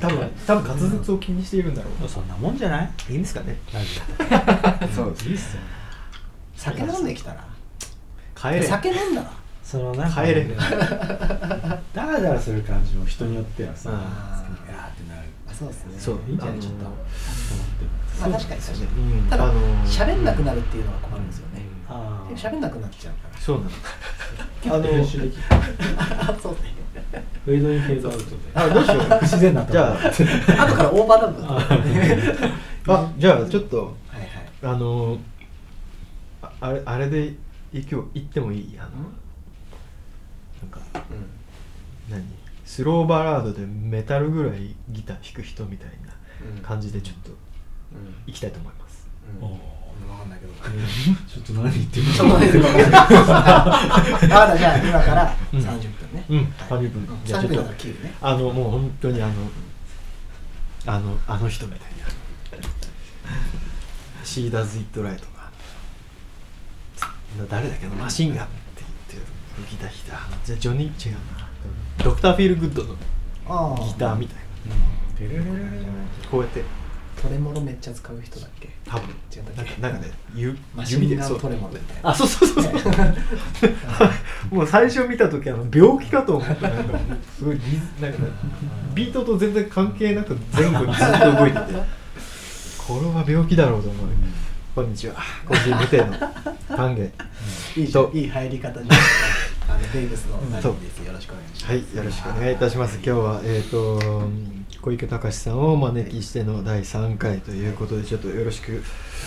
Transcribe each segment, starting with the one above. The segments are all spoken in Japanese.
多分多分滑舌を気にしているんだろう。そんなもんじゃないいいんですかねラジそうオいいっすよ。酒飲んできたら。帰れ酒飲んだら。そのな帰れ。ねダラダラする感じも人によってはさそうですね。そういいんじゃないちょっと思ってまあ確かに確かに。うん。ただあのー喋んなくなるっていうのが困るんですよね。ああ喋んなくなっちゃうかそうなの結構編集できるらそうね。フェードインフェードアウトで。あどうしよう。不自然なじゃあ。後からオーバーダブル。ああじゃあちょっとはいはい。あのああれあれで今日行ってもいい？あのなんか何？スローバラードでメタルぐらいギター弾く人みたいなうん。感じでちょっとうん。行きたいと思います。うん。おー。分かんないけど。ちょっと何言ってる じゃあ今からうん。30分ね。うん。はい。30分。じゃあ30分だちょっとから切るね。あのもう本当にあのあのあの人みたいな「シーダズ・イット・ライトが」誰だっけなマシンガンって言ってるギター弾いた。じゃあジョニー違うなドクター・フィール・グッドのギターみたいな。こうやって。トレモロめっちゃ使う人だっけ？多分。違ったっけ？なんかねゆマシンガントレモロみたいな。あそうそうそうそう。もう最初見た時あの病気かと思った。なんかすごいなんかビートと全然関係なく前後にずっと動いてて。これは病気だろうと思う。こんにちは。個人無定の。歓迎いいじゃん。いい入り方じゃんあのデイブスのナリーですよろしくお願いします。はいよろしくお願いいたします。今日はえっ、と小池隆さんをお招きしての第3回ということでちょっとよろしく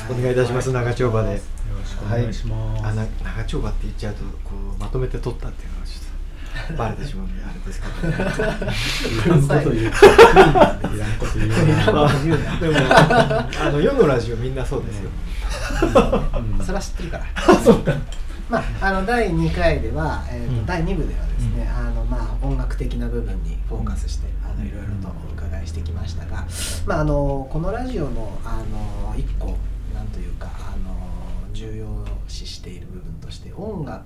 お願いいたします、長丁場で。よろしくお願いします、あな長丁場って言っちゃうとこうまとめて撮ったっていうのがちょっとバレてしまうんであれですけど、いらんこと言ういらんこと言うまあ言うなでもあの世のラジオみんなそうですよ、うん。それは知ってるからまあ、あの第2回では、えーとうん。第2部ではですね、あのまあ、音楽的な部分にフォーカスして、あのいろいろとお伺いしてきましたが、まあ、あのこのラジオのあの一個なんというかあの重要視している部分として音楽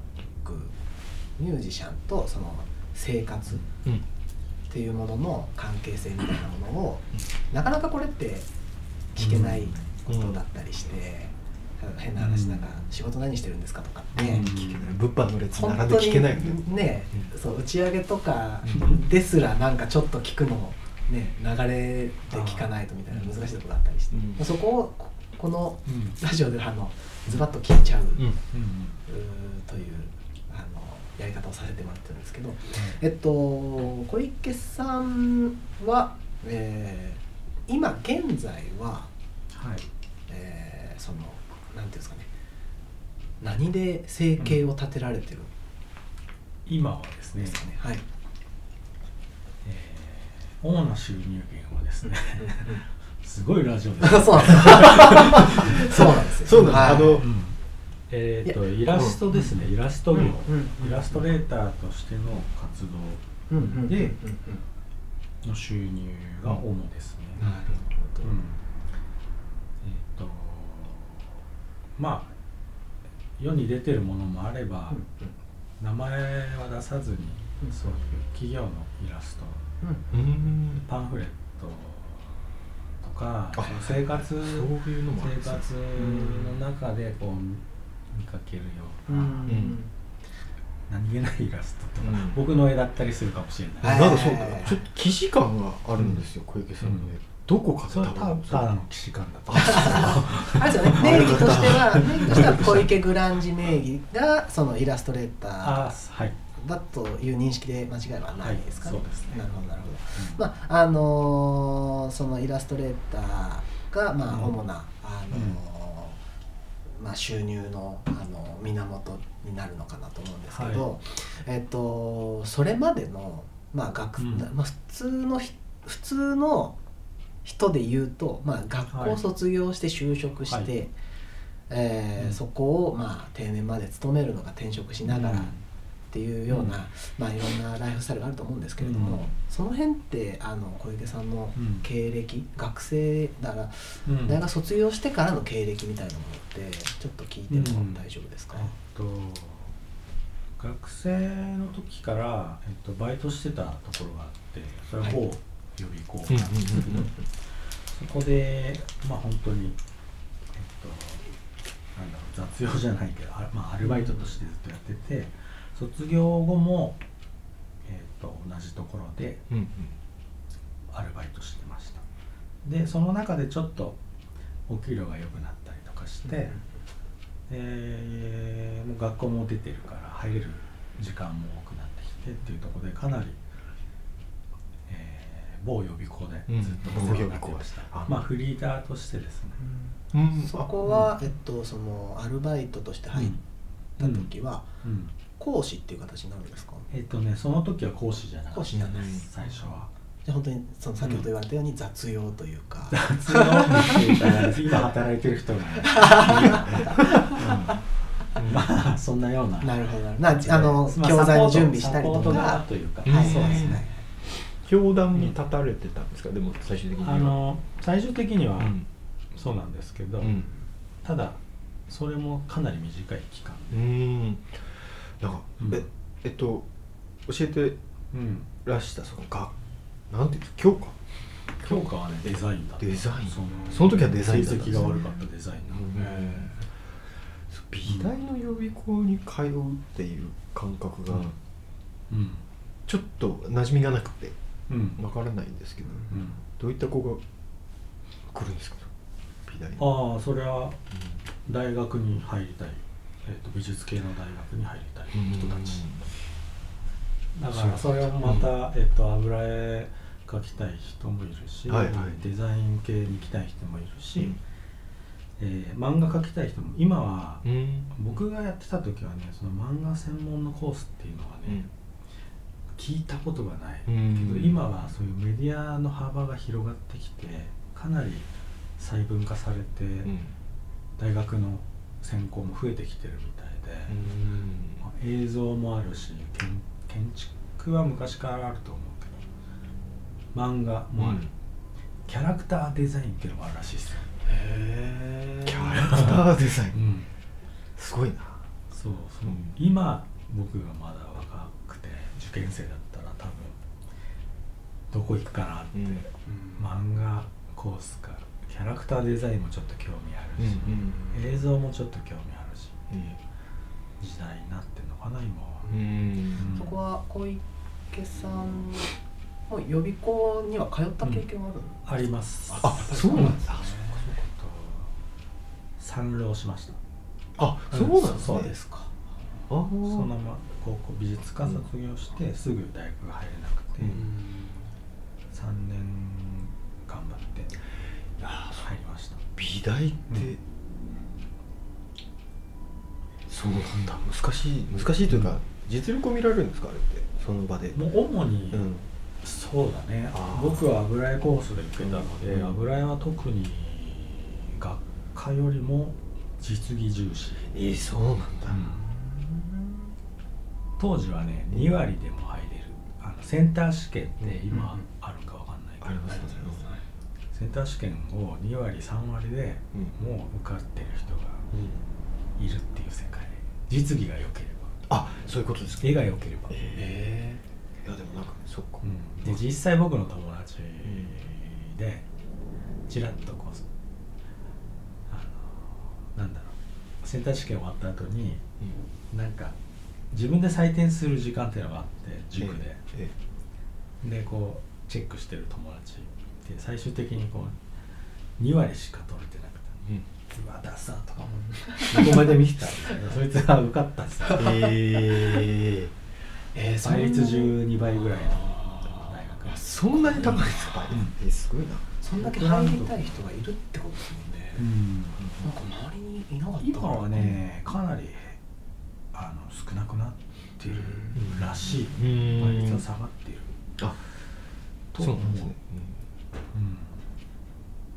ミュージシャンとその生活うん。っていうものの関係性みたいなものを、なかなかこれって聞けないことだったりして、変な話なんか仕事何してるんですかとかって、うん。聞けない物販の列本並んで当聞けないよねにね、うん。そう打ち上げとかうんですらなんかちょっと聞くのね流れで聞かないとみたいな難しいところがあったりして、うん。そこをここのうん。ラジオであのズバッと聞いちゃう,、というあのやり方をさせてもらってるんですけど、えっと小池さんは、えー今現在は、はい。えーそのなんていうんですかね。何で生計を立てられてる？ん。今はですね。ですかね、はい。えー主な収入源はですねすごいラジオで そうすなんです。よ そうなんですよ。そうなんです。はい。あのうん。えっとイラストですね。イラスト業。イラストレーターとしての活動での収入が主ですね、なるほど。うんえっ、とまあ世に出てるものもあれば、うん名前は出さずに、うん。そういう企業のイラストうん。うん。パンフレットとかあ生活生活の中でこう見かけるよううな、ん。何気ないイラストとか、うん。僕の絵だったりするかもしれない、はいなんかそうちょっと既視感があるんですよ小池さんの絵どこかで多分ただの既視感だと。あれですよね 名義としては名義としては小池グランジ名義がそのイラストレーターはい。だという認識で間違いはないですかね、はいそうですね。なるほどなるほど。うん。まああのーそのイラストレーターがまあうん。主な、あのーまあ、収入のあの源になるのかなと思うんですけど、えっとそれまでの、まあ学うん。まあ、普通のひ普通の人で言うと、まあ、学校卒業して就職して、はい。えーうん。そこを、まあ、定年まで勤めるのか転職しながら、うん。っていうような、まあ、いろんなライフスタイルがあると思うんですけれども、うん。その辺ってあの小池さんのうん。経歴、学生だからうん。大学卒業してからの経歴みたいなものってちょっと聞いても大丈夫ですか、と学生の時から、えっと、バイトしてたところがあってそれは某はい予備校が、そこでまあ本当にえっとなんだろう雑用じゃないけどあ、まあ、アルバイトとしてずっとやってて卒業後も、えっと、同じところでアルバイトしてました。でその中でちょっとお給料が良くなったりとかして、でもう学校も出てるから入れる時間も多くなってきてっていうところでかなり、某予備校でずっとお世話になってました、うんまあフリーターとしてですね、うん。そこは、えっと、そのアルバイトとして入った時は、うん。講師っていう形になるんですか？えっ、とねその時は講師じゃなかった講師じゃない。最初は。じゃあ本当にその先ほど言われたように雑用というか、雑用って言ったら今働いてる人がね、うん。まあそんなような。なるほど。なあのまあ教材の準備したりとサポート側かというか、うん。はい。そうですね、教団に立たれてたんですか？でも最終的には。あの最終的にはうん。そうなんですけど、うん。ただそれもかなり短い期間、うん。なんかうん。ええっと教えてうん、らしたそのがなんていうんですか教科？教科はねデザインだった。デザイン。そのその時はデザインだったんですね。成績が悪かったデザインの、そう美大の予備校に通うっていう感覚がうん。ちょっと馴染みがなくて。うんわからないんですけど、うん。どういった子が来るんですか？美大に。ああそれは大学に入りたい、えっと美術系の大学に入りたい人たち、だからそれをまた、えっと油絵描きたい人もいるし、はいはい。デザイン系に行きたい人もいるし、うん。えー漫画描きたい人も今はうん。僕がやってた時はねその漫画専門のコースっていうのはね、聞いたことがない、うん。けど今はそういうメディアの幅が広がってきてかなり細分化されて、うん。大学の専攻も増えてきてるみたいで、まあ映像もあるし建建築は昔からあると思うけど漫画もある、うん。キャラクターデザインっていうのもあるらしいですよ、へえキャラクターデザイン。うん、すごいな。そうそう、うん。今僕がまだ受験生だったら多分どこ行くかなって、うん。漫画コースかキャラクターデザインもちょっと興味あるし、映像もちょっと興味あるし時代になってんのかな今は、うん。そこは小池さんも予備校には通った経験はあるんあります。あそうなんですね参浪しました。あそうなんですねそうですかそのまま高校美術科卒業してすぐ大学が入れなくて、うん。3年頑張って入りました。美大って、うん。そうなんだ。難しい。難しいというか、実力を見られるんですかあれって？その場で。もう主に、うん。そうだね。僕は油絵コースで受けたので、うん。油絵は特に学科よりも実技重視、えー、そうなんだ、当時はね2割でも入れる。あのセンター試験って今あるかわかんないけど、ありますね。センター試験を2割3割でうん。もう受かってる人がいるっていう世界。実技が良ければ。あそういうことですか。絵が良ければ、ええ。いやでもなんかそっか、うん。で実際僕の友達でちらっとこうあのなんだろう。センター試験終わった後になんか自分で採点する時間っていうのがあって塾で、えでこうチェックしてる友達で最終的にこう2割しか取れてなくてえうん。うわダサとかもどこまで見てたらそいつが受かったっすよ。ええー、倍率そんな12倍ぐらいの大学。そんなに高いんですか、うん。えー、すごいな。そんだけ入りたい人がいるってことですもんね、うん。なんか周りにいなかった今はねかなりあの少なくなっているらしい。うん。倍率は下がっている。あとそうね、うん。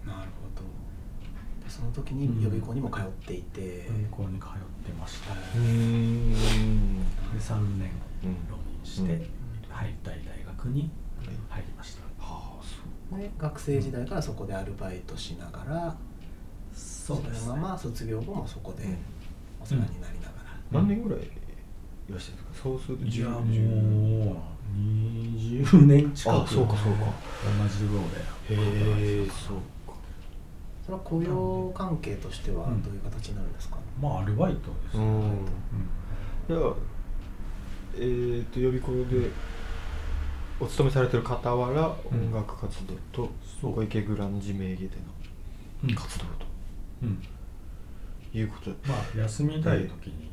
なるほど。でその時に予備校にも通っていて、予備校に通ってました。で3年浪人してうん。入りたい大学に入りました。はあそう。で学生時代からそこでアルバイトしながらそのまま卒業後もそこでうん。お世話になり何年ぐらいいらっしゃるんですか？そうするといや10もう20年近く。あそうかそうか。同じところで。へえそうか。それは雇用関係としてはうんどういう形になるんですか、まあアルバイトですねうん。うん。じゃあえー、と予備校でお勤めされてる傍ら、うん。音楽活動とそう。小池グランジ名義でうん。の活動うん。ということで、まあ休みたい時にえ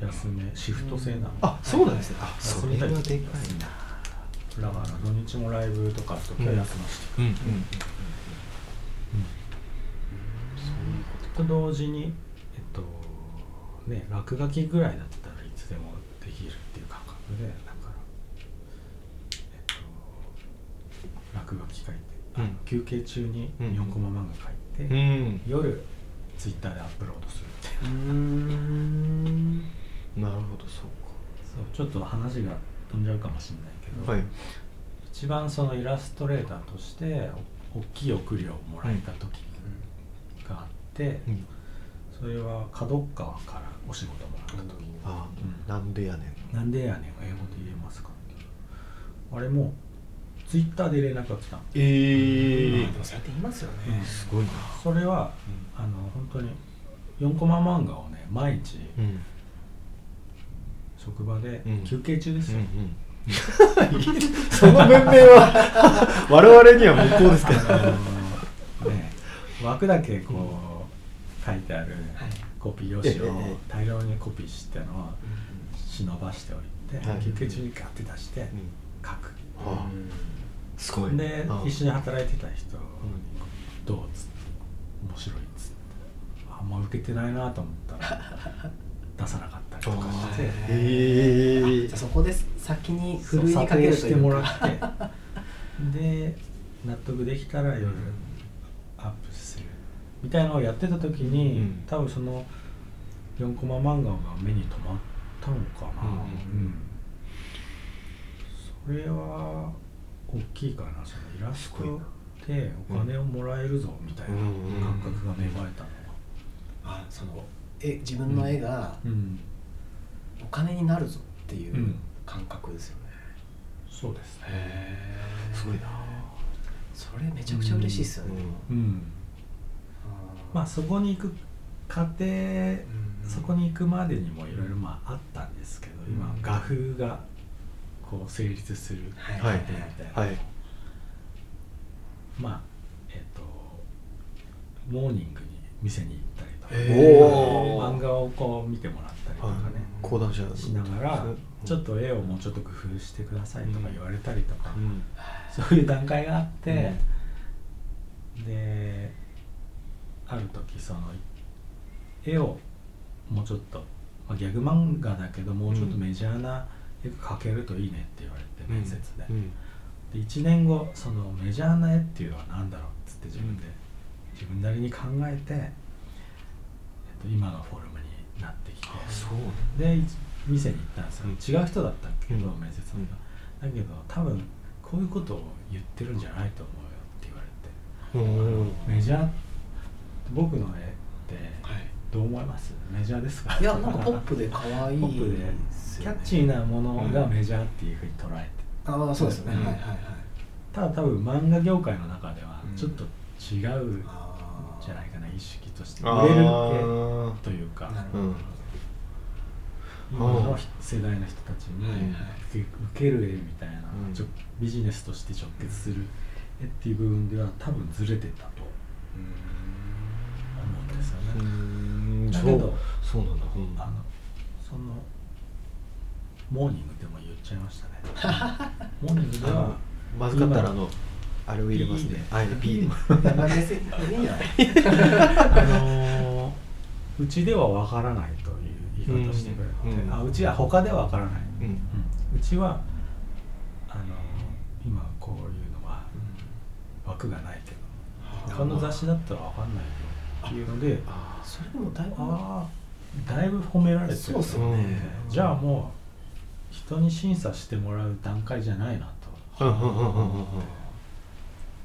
休めシフト制なんであそうなんですね。あそれはでかい時な。だから土日もライブとかある時は休ませて。うんうんと同時にえっとね落書きぐらいだったらいつでもできるっていう感覚でだからえっと落書き書いて、あうん。休憩中にうん。4コマ漫画書いて、うん。夜ツイッターでアップロードするっていう。うーん。なるほどそうそうちょっと話が飛んじゃうかもしれないけど、かはい。一番そのイラストレーターとしてお大きい送りをもらえた時があって、うん。それは角川からお仕事もらった時。あ、うん。なんでやねん。なんでやねん英語で言えますか？あれもツイッターで連絡が来た。のえまあでもそうやって言いますよね、すごいな。それは、あの本当に4コマ漫画をね毎日うん。職場でうん。休憩中ですよ、その文明は 我々には無効ですけどあのね枠だけこう書いてあるはい。コピー用紙をええええ。大量にコピーしてのを忍ばしておいて、はい。休憩中にガッて出して書く、はあすごい。であ一緒に働いてた人。に「どう?」っつって「面白い」っつって。あんま受けてないなと思ったら 出さなかったりとかして。へえじゃあそこで先にふるいにかけしてもらって。で納得できたら夜アップするみたいなのをやってた時に、うん。多分その4コマ漫画が目に留まったのかな、うん。うん。それは大きいかなそのイラストでお金をもらえるぞみたいな感覚が芽生えたのは、あその絵自分の絵がうんお金になるぞっていううん。感覚ですよね、そうですね。すごいな。それめちゃくちゃ嬉しいですよね、うんまあそこに行く過程そこに行くまでにもいろいろまああったんですけど今うん。画風がこう成立するはい。過程みたい。な、はい。まあえっ、とモーニングに店に行ったりとか漫画をこう見てもらったりとかね、講談社しながらちょっとと絵をもうちょっと工夫してくださいとか言われたりとか、うん。そういう段階があって、である時その絵をもうちょっと、まあ、ギャグ漫画だけどもうちょっとメジャーな絵が描けるといいねって言われて面接で,、うん。で1年後そのメジャーな絵っていうのは何だろうっつって自分で、自分なりに考えて、えっと、今のフォルムになってきて。そう。でい店に行ったんですよ、うん。違う人だったけ？ど、うん。面接の人、だけど多分こういうことを言ってるんじゃないと思うよって言われて。メジャー僕の絵ってはいどう思います？メジャーですか？いやなんかポップで可愛いポップでキャッチーなものがメジャーっていうふうに捉えて。ああそうですね、うん。はいはいはい。ただ多分漫画業界の中ではうん。ちょっと違うんじゃないかな意識として。あ売れるというか。なるほど、うん。今の世代の人たちに受ける絵みたいな、うん。ちょビジネスとして直結する絵っていう部分では多分ずれてたと思うんですようね。んだけどそうなんだ。うん。あのそのモーニングでも言っちゃいましたね。モーニングではまずかったらあのあれを入れますね。いいね。あれ P でいやまあのーうちではわからないという言い方してくれて、うんうんあうちは他ではわからない、うんうんうちはあのー今こういうのは枠がないけど他の雑誌だったらわかんないよっていうのであそれでもだいぶああだいぶ褒められてるそうですね、じゃあもう人に審査してもらう段階じゃないなと。思って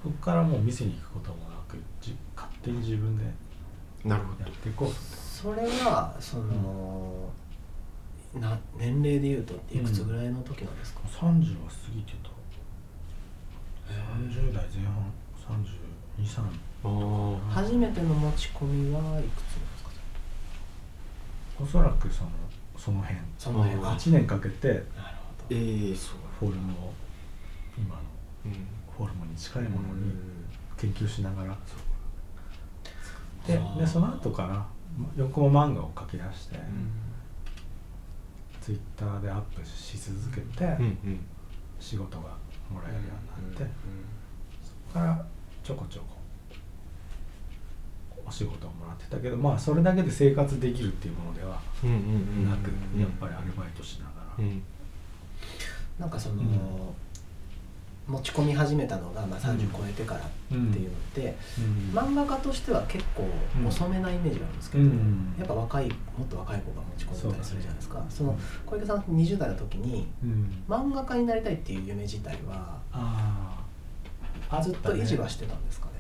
そこからもう店に行くこともなくじ勝手に自分でやっていこうそれはその、うん、な年齢でいうといくつぐらいの時なんですか、うん、30は過ぎてた。30代前半。30 23初めての持ち込みはいくつですか？おそらくそのその辺。その辺。8年かけてなるほど、え、フォルムを今のフォルムに近いものに研究しながら、ででその後から横漫画を書き出して、ツイッターでアップし続けて、仕事がもらえるようになって、そこからちょこちょこお仕事をもらってたけどまあそれだけで生活できるっていうものではなく、うんやっぱりアルバイトしながら、うん。なんかその、うん。持ち込み始めたのが、まあ、30超えてからっていうのって、うん。漫画家としては結構うん遅めなイメージがあるんですけど、うん。やっぱ若いもっと若い子が持ち込んでたりするじゃないですか。そ,、の小池さん20代の時にうん。漫画家になりたいっていう夢自体はああずっと維持はしてたんですかね。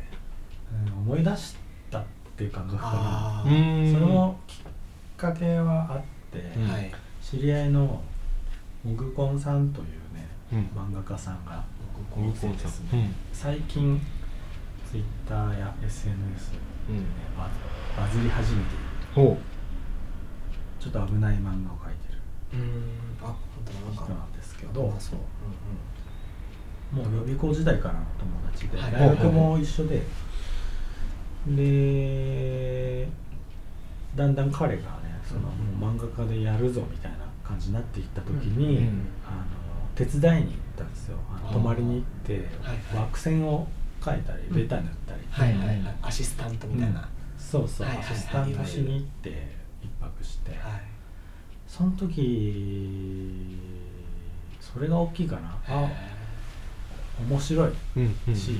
うん思い出したっていう感覚かなん。それもきっかけはあって、うんはい。知り合いのモグコンさんというねうん。漫画家さんがコミコンさんですね。最近ツイッターや SNS で、うん。ねババズり始めている。ほちょっと危ない漫画を描いてる。うん。あ本当だ。なんか人なんですけど。どう。そう、もう予備校時代からの友達で、はい。大学も一緒で、でだんだん彼がねその、もう漫画家でやるぞみたいな感じになっていった時に、うん。うんあの手伝いに行ったんですよ。泊まりに行って、枠線を描いたりベタ塗ったり、はいはいはい。アシスタントみたいな、そうそう、アシスタントしに行って一泊して、はい。その時それが大きいかな。あ面白いし、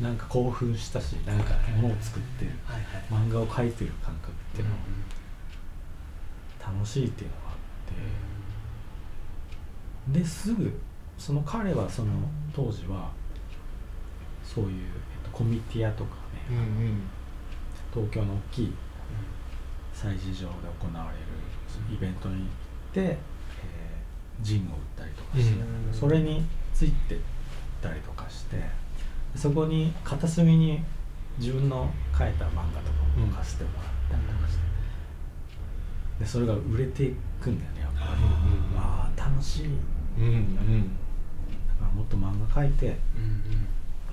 うん。なんか興奮したしなんか物を作ってるはいはい。漫画を描いてる感覚っていうのは楽しいっていうのがあって。ですぐその彼はその当時はそういう、えっと、コミティアとかねうんうん。東京の大きい催事場で行われるイベントに行って、えージンを売ったりとかして、うん。それについてったりとかしてそこに片隅に自分の描いた漫画とかを置かせてもらったりとかして、でそれが売れていくんだよねやっぱり、うんああ楽しい。だうんうんからもっと漫画描いてうんうん。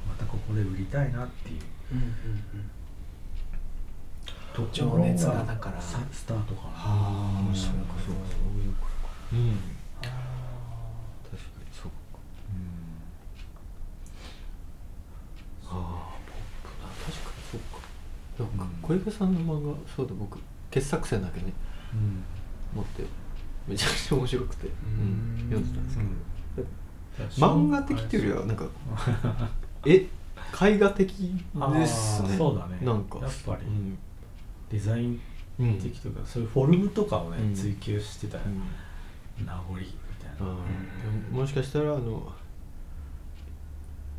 またここで売りたいなっていう。うんうんところ情熱がだから。さスタートかな。あーうんそうかそうかそういうことか。うんあ確かにそううんああポップな確かにそうかなんかうん小池さんの漫画そうだ僕傑作選だけねうん。持ってめちゃくちゃ面白くて、うん。読んでたんですけど、漫画的っていうよりはなんか え絵画的ですね。そうだね。なんか。やっぱり。うん。デザインうん的とか、そういうフォルムとかをね、うん。追求してたうん。名残みたいな、うんでももしかしたらあの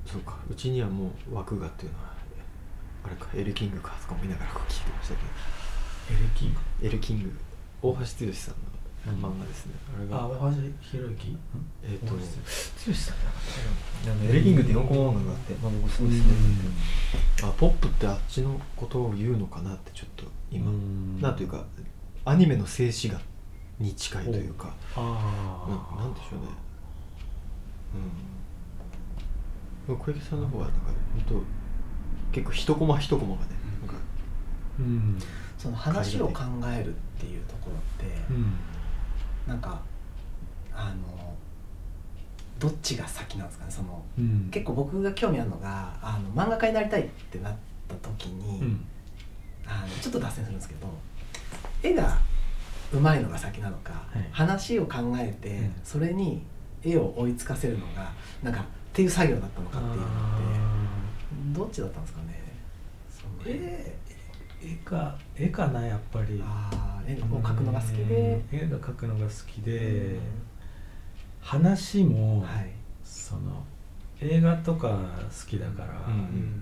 そうかうちにはもう枠がっていうのはあれかエルキングかとか思いながらこう聞いてましたけエレキング？どエルキング。大橋剛さんの漫画ですね、あれが。あ大橋弘之？えっ、と大橋剛さん。だあのエレキングって4コマ漫画があって、まあ、僕すごい好きであポップってあっちのことを言うのかなってちょっと今、うん。なんというかアニメの静止画に近いというか。ああななんでしょうね。うん。小池さんの方はなんか本当結構一コマ一コマがねうん。その話を考えるっていうところって、うんなんかあのどっちが先なんですかねそのうん。結構僕が興味あるのがあの漫画家になりたいってなった時に、うん。あのちょっと脱線するんですけど絵がうまいのが先なのか、はい。話を考えて、うん。それに絵を追いつかせるのがなんかっていう作業だったのかっていうのってどっちだったんですかね。絵絵か絵かなやっぱり。ああ絵を描くのが好きで。うん。絵が描くのが好きで。話も、はい。その映画とか好きだから、うんう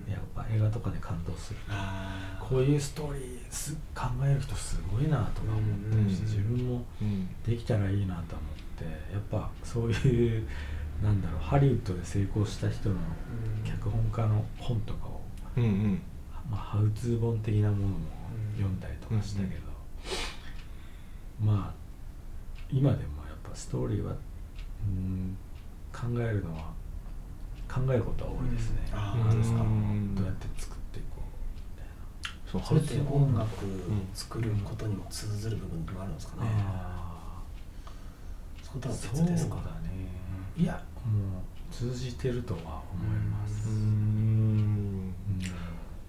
ん。やっぱ映画とかで感動する。あこういうストーリーす考える人すごいなとか思ってるし、うん自分もうんできたらいいなと思ってやっぱそういうなんだろうハリウッドで成功した人の脚本家の本とかを、うんうん。まあ、ハウツー本的なものも読んだりとかしたけど、まあ今でもやっぱストーリーはうん考えるのは考えることは多いですね、うん。ですか？うん。どうやって作っていこうみたいな。そうそれって音楽ん作ることにも通ずる部分もあるんですかね、あそことはそう別ですか？だね。いや通じてるとは思います、うん。ん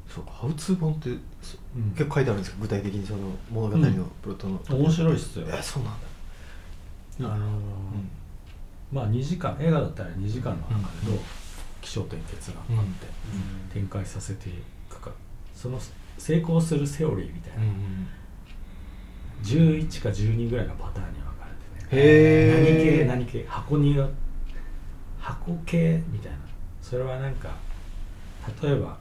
そうハウツー本って結構書いてあるんですか？具体的にその物語のプロットの、面白いっすよ。えそうなんだ。あのーまあ2時間映画だったら2時間の中でどううん。起承転結があってうん。展開させていくか。その成功するセオリーみたいな、11か12ぐらいのパターンに分かれてね。何系何系箱によ箱系みたいな。それはなんか例えば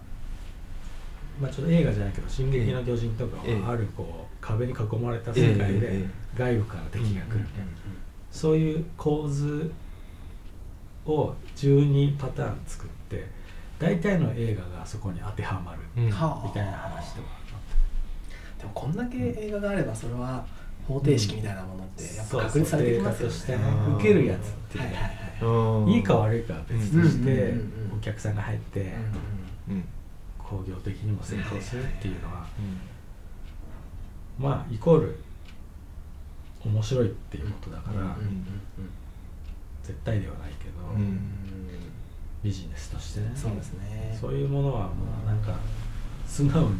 まあちょっと映画じゃないけど「進撃の巨人」とかええ。はあるこう壁に囲まれた世界でえ外部から敵が来るみたいな。そういう構図を12パターン作って大体の映画がそこに当てはまるみたいな話とか。でもこんだけ映画があればそれは方程式みたいなものってやっぱ確立されてきますよね。受けるやつっていう。はいねはいはいうん。いいか悪いかは別としてお客さんが入ってうん興行的にも成功するっていうのはうん。まあイコール面白いっていうことだからうんうん絶対ではないけどうん。ビジネスとしてね。そうですね。そういうものはもうなんか素直に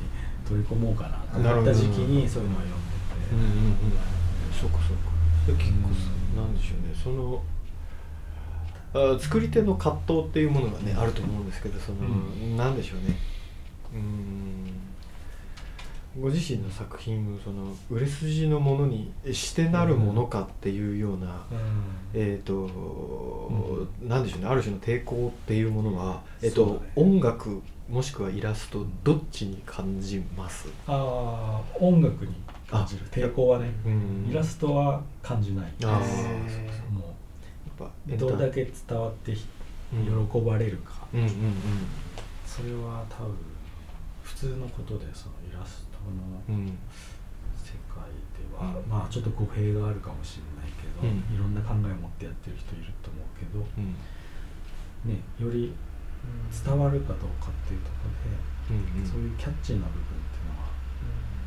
取り込もうかなと思った時期にそういうのを読んうん。うんうんそうかそう。かで結構さなんでしょうね。そのあ作り手の葛藤っていうものがねあると思うんですけどその、うなんでしょうね。うーん。ご自身の作品をその売れ筋のものにしてなるものかっていうような、えっ、と、なんでしょうね。ある種の抵抗っていうものは、えっとそうだね。音楽もしくはイラストどっちに感じます、ああ音楽に感じる。抵抗はね。うん。イラストは感じないあーへーもうどれだけ伝わってひ喜ばれるか。うん。うんうんそれは多分普通のことでそのイラストのうん。世界では、まあちょっと語弊があるかもしれないけど、うん。いろんな考えを持ってやってる人いると思うけど、うん。ね、より伝わるかどうかっていうところで、うんうん。そういうキャッチーな部分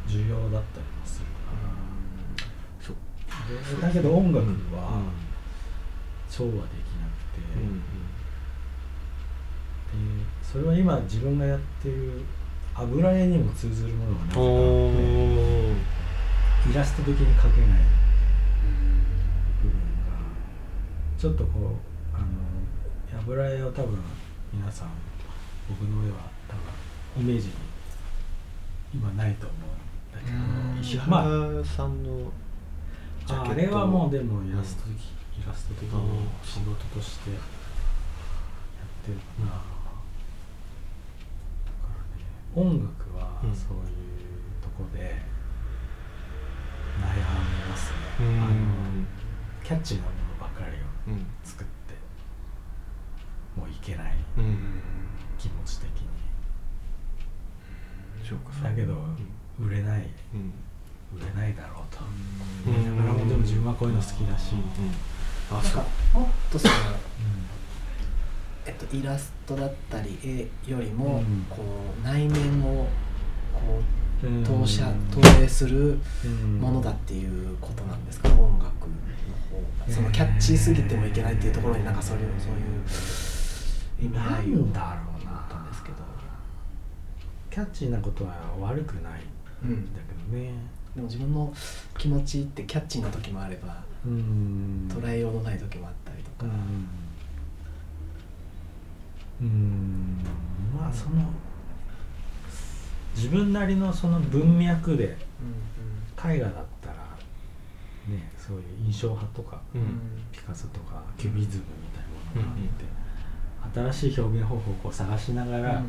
重要だったりもするから、そう。でだけど音楽はうん。そうはできなくて、うんでそれは今自分がやってる油絵にも通ずるものがなぜかあおってー。イラスト的に描けない部分がちょっとこうあの油絵を多分皆さん僕の絵は多分イメージに今ないと思うんだけど石まあ原さんのジャケットああれはもうでもイラスト的、イラスト的に仕事としてやってるかな、だからね音楽はうんそういうとこで悩みますね、うん。あのキャッチーなものばかりをうん作ってもういけないうん。気持ち的に。だけど売れない。うん。売れないだろうと。うん。だからもうでも自分はこういうの好きだし、あそう。もっとその、うえっと、イラストだったり絵よりも、うん。こう内面をこんう投射投影するうん。ものだっていうことなんですか、音楽の方が。そのキャッチーすぎてもいけないっていうところになんかそういうそういう意味合いんだろうな。思ったんですけど、キャッチーなことは悪くないうん。んだけどね。でも自分の気持ちってキャッチーな時もあればうん。捉えようのない時もあったりとか、うん。うん。まあその自分なりのその文脈でうん絵画だったらねそういう印象派とか、ううん。んピカソとかキュビズムみたいなものがあって、新しい表現方法を探しながら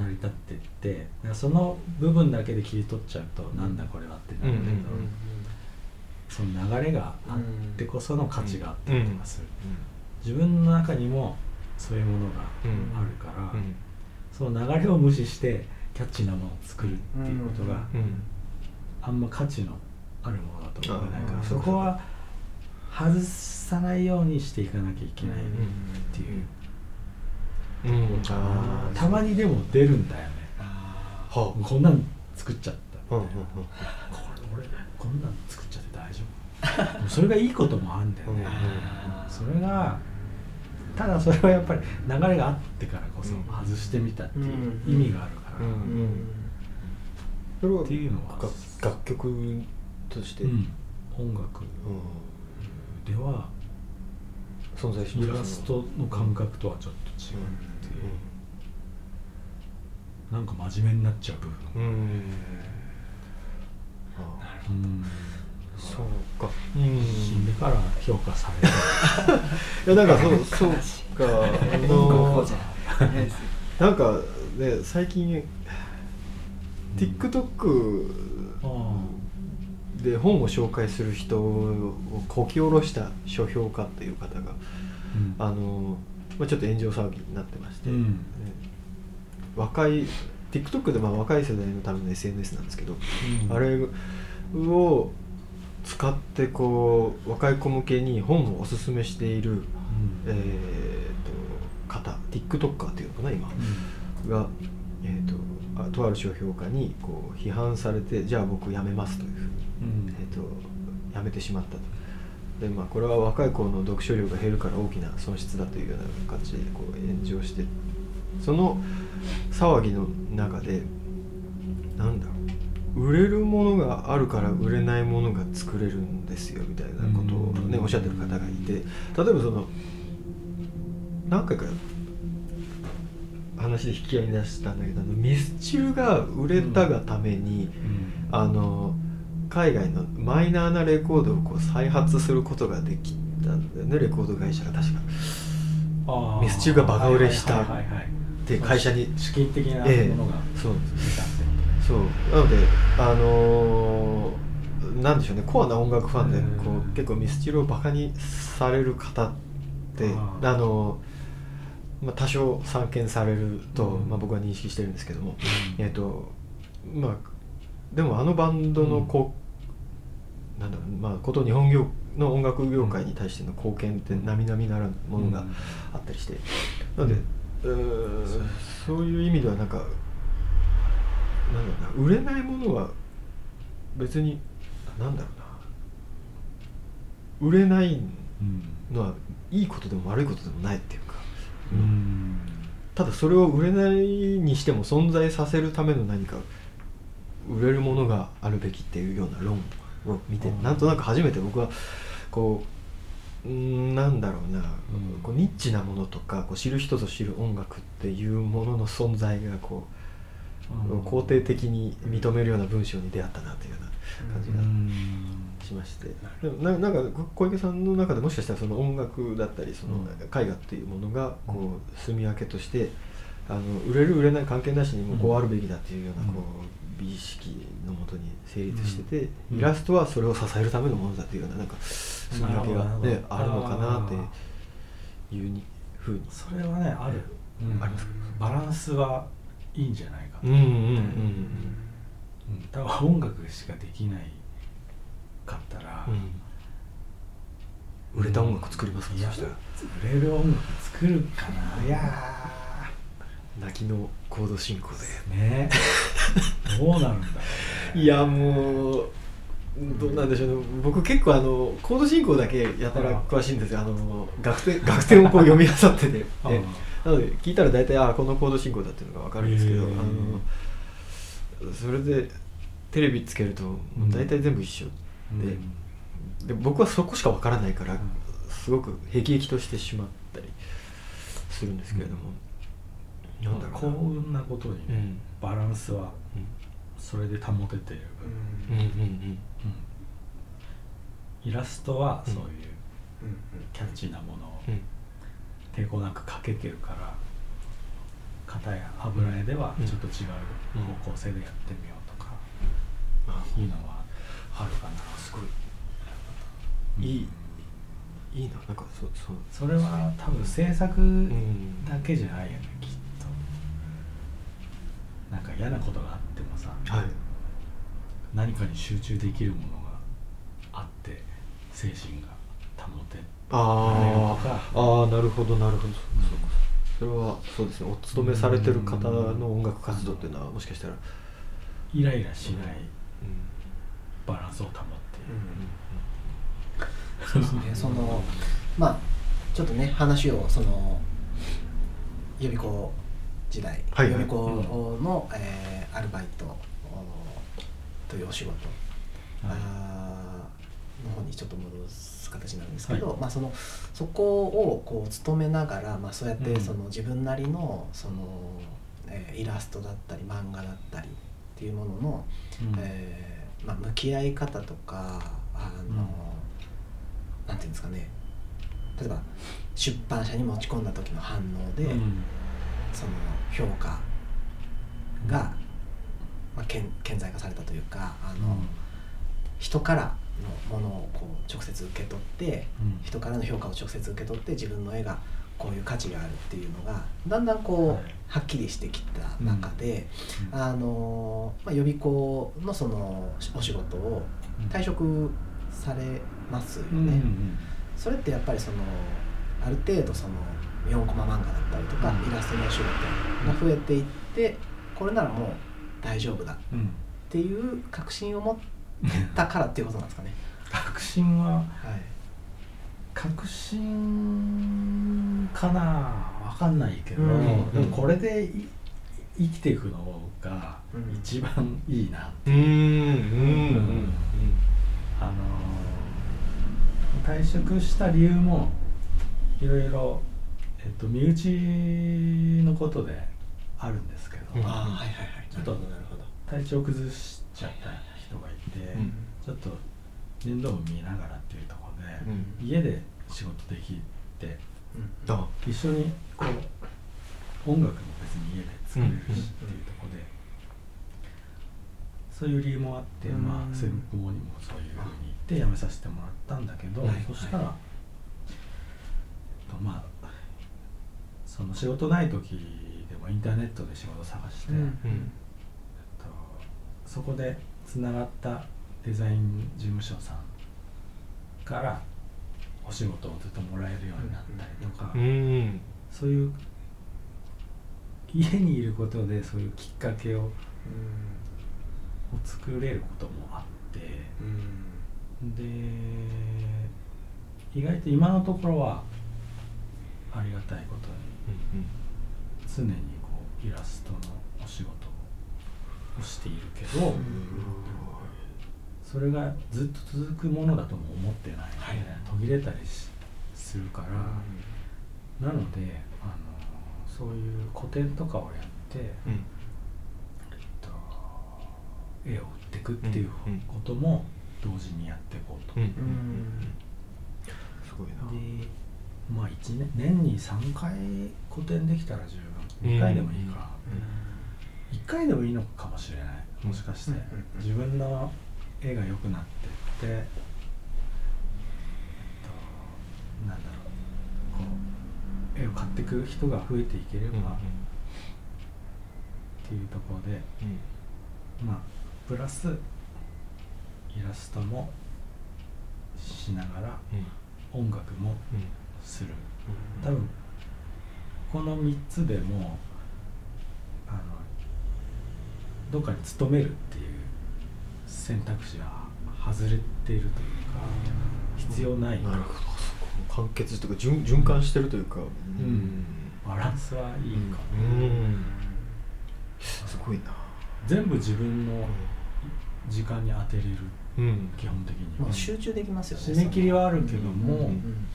成り立ってってその部分だけで切り取っちゃうと、なんだこれはってなるけど、その流れがあってこその価値があったりとかする、う自分の中にもそういうものがん。あるから、うん。その流れを無視してキャッチーなものを作るっていうことがうん。あんま価値のあるものだと思えないからそこは外さないようにしていかなきゃいけないっていううん。たまにでも出るんだよね。あはこんなん作っちゃった。あうんうん。これ俺こんなん作っちゃって大丈夫？それがいいこともあるんだよね。あそれがただそれはやっぱり流れがあってからこそうん。外してみたっていううん意味があるから、うんーうん。それはっていうのは楽楽曲として、うん。音楽うん。では存在しますイラストの感覚とはちょっと違うっていう、なんか真面目になっちゃう部分うん、うん。あうんそうか。う死ん。でから評価されるいやなんかそうそうか。あの なんかね最近 TikTok で本を紹介する人をこき下ろした書評家という方がうん。あの、まあ、ちょっと炎上騒ぎになってまして、うん。ね若い TikTok でまあ若い世代のための SNS なんですけど、うん。あれを使ってこう若い子向けに本をおすすめしている、うん。えー、と方 TikToker っていうのかな今、が、えー、とあとある書評家にこう批判されてじゃあ僕辞めますというふうに、うん。えー、と辞めてしまったと。でまあ、これは若い子の読書量が減るから大きな損失だというような形でこう炎上してその騒ぎの中でなんだろう売れるものがあるから売れないものが作れるんですよみたいなことを、ねうん。おっしゃってる方がいて例えばその何回か話で引き合いに出したんだけどあのミスチルが売れたがために、うん。あの海外のマイナーなレコードをこう再発することができたんだよね。レコード会社が確か。ミスチルがバカ売れしたはいはいはいはいで会社に。資金的なもええ。のがそう。出たって。そう。なのであのーなんでしょうね。コアな音楽ファンでうん。こう結構ミスチルをバカにされる方ってあのーまあ、多少散見されると、うん。まあ、僕は認識してるんですけども、うん。えっ、とまあでもあのバンドのこう、なんだろうまあこと日本業の音楽業界に対しての貢献って並々ならぬものがあったりして、なので、うーんそういう意味ではなんかなんだろうな売れないものは別になんだろうな。売れないうんのはいいことでも悪いことでもないっていうか、うん。ただそれを売れないにしても存在させるための何か売れるものがあるべきっていうような論を見てうん。なんとなく初めて僕はこうなんだろうな、うん。こうニッチなものとかこう知る人ぞ知る音楽っていうものの存在がこう、うん。肯定的に認めるような文章に出会ったなというような感じがうん。しまして、でもななんかこ小池さんの中でもしかしたらその音楽だったりそのうん。絵画っていうものがこう住み分けとしてあの売れる売れない関係なしにもこうあるべきだっていうようなうんこう美意識のもとに成立してて、うん。イラストはそれを支えるためのものだというようななんか住み分けが、ね、あるのかなってあいうにふうに。それはねある、うん。あります？かバランスはいいんじゃないかな、うんうんうんうん多分音楽しかできないかったら、うん。売れた音楽作りますか、いやそしたら。売れる音楽作るかな。いや泣きのコード進行で。ーね。どうなるんだね。いやもうどうなんでしょうね。僕結構あのコード進行だけやたら詳しいんですよ。あの楽天楽天をこう読み漁ってて。なので聞いたら大体あこのコード進行だっていうのが分かるんですけど、あのそれでテレビつけると大体全部一緒。で,、で僕はそこしか分からないから、うん。すごく辟易としてしまったりするんですけれども、なんだろ幸うな運なことにね、うん。バランスはそれで保てている。分、うんうんうん。うん。イラストはうん。そういうキャッチーなものをうん。抵抗なく描けてるから片や油絵ではちょっと違う方向性でやってみようとかあいうのはあるかな。すごい。うん。いい。いいな。なんかそそうそれは多分制作ん。だけじゃないよねきっとなんか嫌なことがあってもさはい。何かに集中できるものがあって精神が保てあー。あーなるほどなるほど。そうかそれはそうですね。お勤めされてる方の音楽活動っていうのはもしかしたらイライラしないうん。バランスを保っている、そうですね。そのまあちょっとね話をその予備校時代、はいはい。予備校の、えーアルバイトおというお仕事、はい。あーの方にちょっと戻す形になるんですけど、はい。まあ、そのそこをこう勤めながら、まあ、そうやってうん。その自分なりのその、えーイラストだったり漫画だったりっていうものの、うん。えーまあ、向き合い方とかあの、うん。なんていうんですかね。例えば出版社に持ち込んだ時の反応で、うん。その評価が、まあ、顕顕在化されたというかあの、人からのものをこう直接受け取ってうん。人からの評価を直接受け取って自分の絵がこういう価値があるっていうのがだんだんこう、はい。はっきりしてきた中で、うん。あのまあ、予備校のそのお仕事を退職されますよね。うんうん。それってやっぱりそのある程度その4コマ漫画だったりとか、うん。イラストのお仕事が増えていってこれならもう大丈夫だっうん。ていう確信を持ったからっていうことなんですかね。確信ははい。確信かな？わかんないけど、うん。でもこれでい生きていくのがうん。一番いいな、うん。うん。うん。あのー退職した理由もいろいろ、えっと、身内のことであるんですけど、うん。ああはいはいはい。ちょっとなるほど体調崩しちゃった人がいて、うん。ちょっと面倒を見ながらっていうところで、うん。家で仕事できてうん。あ一緒にこう音楽も別に家で作れるしっていうところで、そういう理由もあって、うん。まあ専門にもそういうふうに言って辞めさせてもらったんだけど、はい。そしたら、はえっとまあその仕事ない時でもインターネットで仕事探して、うん。うんえっと、そこでつながったデザイン事務所さんからお仕事をずっともらえるようになったりとか、うん。そういう家にいることでそういうきっかけをを作れることもあってうん。で意外と今のところはありがたいことに常にこうイラストのお仕事をしているけど、それがずっと続くものだとも思ってないので、はい。途切れたりしするから、なのであのそういう個展とかをやって、うん。えっと、絵を売っていくっていうことも同時にやっていこうと。すごいな。でまあ1年年に3回個展できたら十分。2回でもいいか、1回でもいいのかもしれない。もしかして、うん。うんうん自分の絵が良くなってって、えっと、なんだろう。こう絵を買ってく人が増えていければ、っていうところでまあプラスイラストもしながら音楽もする。多分この3つでもあのどっかに勤めるっていう選択肢は外れているというか必要ない。なるほど。完結というか循循環してるというかうん。バランスはいいかな、うん。すごいな。全部自分の時間に当てれる。うん。基本的にまはあ集中できますよね。締め切りはあるけども、うん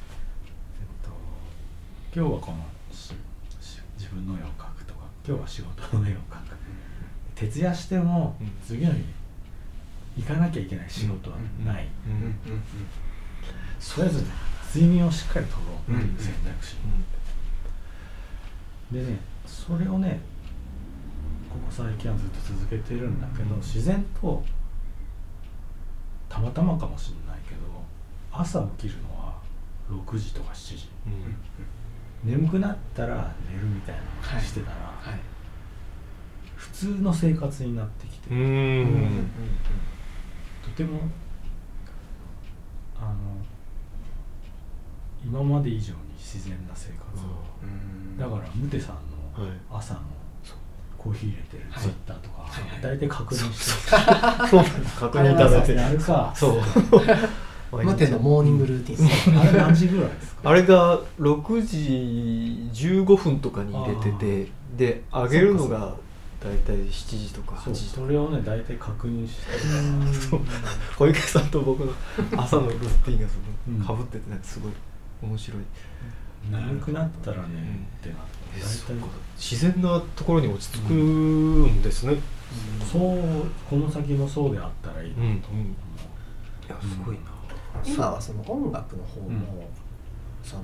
今日はこの自分の絵を描くとか今日は仕事の絵を描く徹夜してもうん。次の日行かなきゃいけない仕事はない、うん。とりあえずね睡眠をしっかりとろうっていう選択肢、でねそれをねここ最近はずっと続けてるんだけど、うん。自然とたまたまかもしれないけど朝起きるのは6時とか7時眠くなったら寝るみたいなのをしてたら、はい。普通の生活になってきて、うん。うん。とてもあの今まで以上に自然な生活を、だからムテさんのはい。朝のコーヒー入れてるはい。ツイッターとか、はいはい大体確認して確認いただいてあれかそうムテのモーニングルーティン。ですねあれ何時ぐらいですか？あれが6時15分とかに入れててで上げるのが大体7時とか8そう時とか。それをね大体確認して。小池さんと僕の朝のルーティンがそうんのかぶっててなんかすごい面白い。眠くなったらね、うん。ってなって。え大体自然なところに落ち着くんですね、そうこの先もそうであったらいいなと思う、うんうん。いやすごいな、今はその音楽の方も、うんその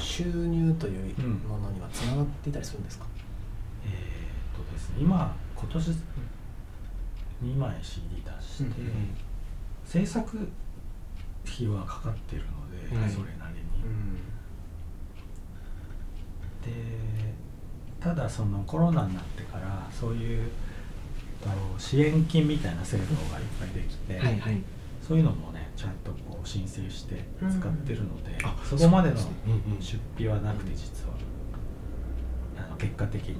収入というものにはつながっていたりするんですか、えーっとですね今今年2枚 CD 出して、うん制作費はかかってるので、うんそれなりに、でただそのコロナになってからそういうと支援金みたいな制度がいっぱいできて、はいはい。そういうのもねちゃんとこう申請して使ってるので、あそこまでの出費はなくて実は。あの結果的に、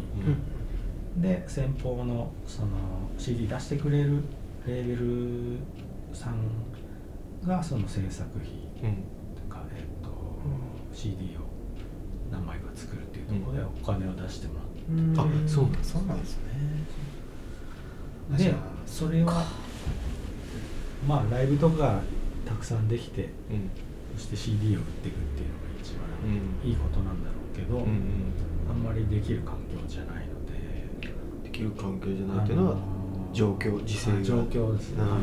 で先方のその CD 出してくれるレーベルさんがその制作費うん。とか、えっと CD を何枚か作るっていうところでお金を出してもらって。あそうなんですそうなんですね。でじゃあ。それはまあライブとかたくさんできてうん。そして CD を売っていくっていうのが一番うん。いいことなんだろうけど、うんあんまりできる環境じゃないので。うんできる環境じゃないっていうのは状況時勢状況ですね、うん。あの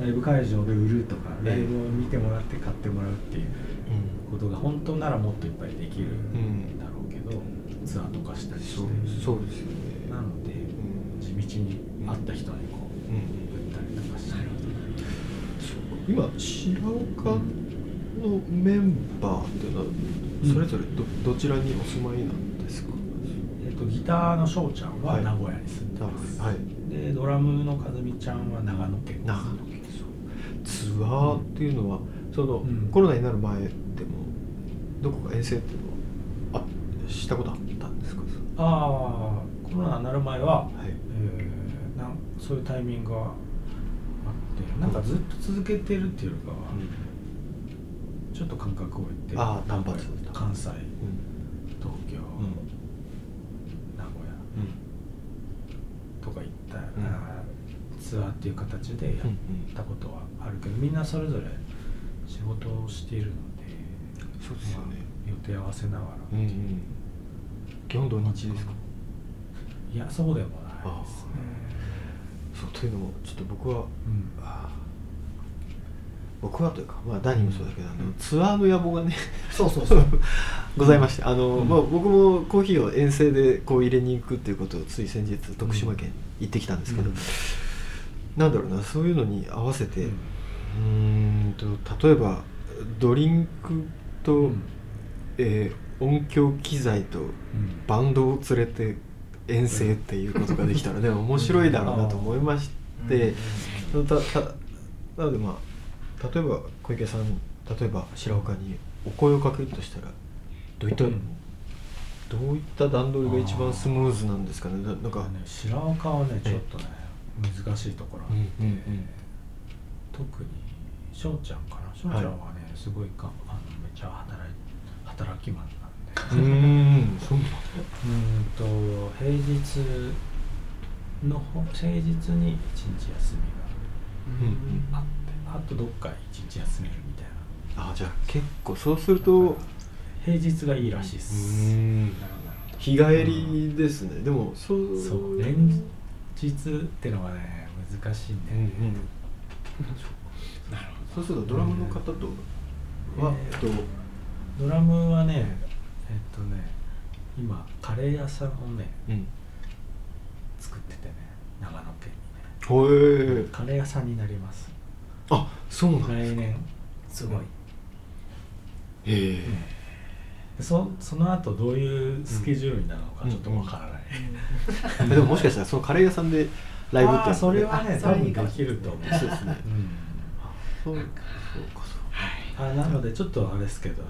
ライブ会場で売るとかライブを見てもらって買ってもらうっていうことが本当ならもっといっぱいできるん。だろうけど、ツアーとかしたりして。そうそうですよね。なのでうん。地道に会った人にこううん売ったりとかしてる今白岡のメンバーっていうのはうんそれぞれど,、どちらにお住まいなんですか？えっと、ギターの翔ちゃんははい。名古屋に住んでます、はい。でドラムの和美ちゃんは長野県。長野県ツアーっていうのはその、うん。コロナになる前でもどこか遠征っていうのはあしたことあったんですか？ああコロナになる前は、はい。えーなんそういうタイミングがあってなんかずっと続けてるっていうよりかは、ちょっと間隔を置いてあー単発関西うん。東京、うん。名古屋うん。とか行った、ツアーっていう形でやったことはあるけど、みんなそれぞれ仕事をしているのでそうですよね。まあ予定合わせながら、うんうん。基本土日ですか？いやそうでもないですねそうというのもちょっと僕はうん。僕はというか、まあ、ダニもそうだけど、あのツアーの野望がねそうそうそう。ございましてあの、うん。まあ、僕もコーヒーを遠征でこう入れに行くっていうことをつい先日徳島県に行ってきたんですけど、うん。なんだろうなそういうのに合わせて、ううんと例えばドリンクと、うん。えー音響機材とうん。バンドを連れて遠征っていうことができたらね面白いだろうなと思いまして、たたなのでまあ例えば小池さん例えば白岡にお声をかけるとしたらどういった、うん。どういった段取りが一番スムーズなんですかね？ななんか、ね白岡はねちょっとね難しいところあって、うん。うん。うん。特に翔ちゃんかな？翔ちゃんはね、すごいかあのめっちゃ働い働きマンうなんで。ーん。そう。なん平日のほ平日に一日休みうんがあってあとどっか一日休めるみたいな。あじゃあ結構そうすると平日がいいらしいっうす日帰りですね。でもそうそう連日ってのがね難しいんだよね、なるそう。するとドラムの方とは、えーえっとドラムはねえっとね今カレー屋さんをねうん。作っててね長野県にね。カレー屋さんになります。あそうなんだ来年すごい。へえ。でそその後どういうスケジュールになるのかちょっとわからない、でももしかしたらそのカレー屋さんでライブってそれはね多分できると思う。そうですね。うん。そうそうか。そうあなのでちょっとあれですけど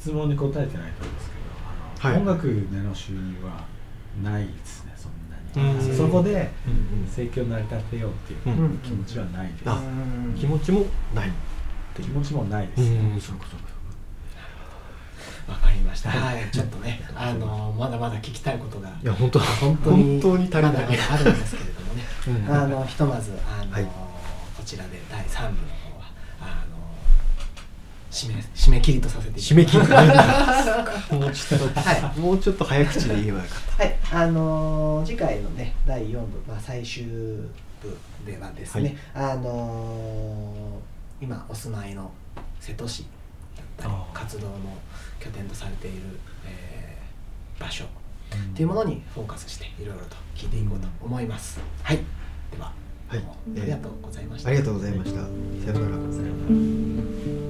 質問に答えてないと思うんですけどはい。音楽での収入はないですねそんなうん。にそこで生計を成り立てようっていううん。気持ちはないです、あ気持ちもない。気持ちもないです、うん。そうかそうかわかりました。はい、ちょっとね、あのまだまだ聞きたいことが。いや本当本当に本当に足りない。まだまだあるんですけれどもね。うん。あのひとまずあの、はい。こちらで第三部の方はあの締め締め切りとさせて締め切りもうちょっと、はい。もうちょっと早口で言えばよかっはい、あのー次回のね第4部、まあ、最終部ではですね、あのー今お住まいの瀬戸市活動の拠点とされている、えー場所うん。っていうものにフォーカスしていろいろと聞いていこうと思います。はい、では、はい。ありがとうございました。たありがとうございました。さようなら。さようなら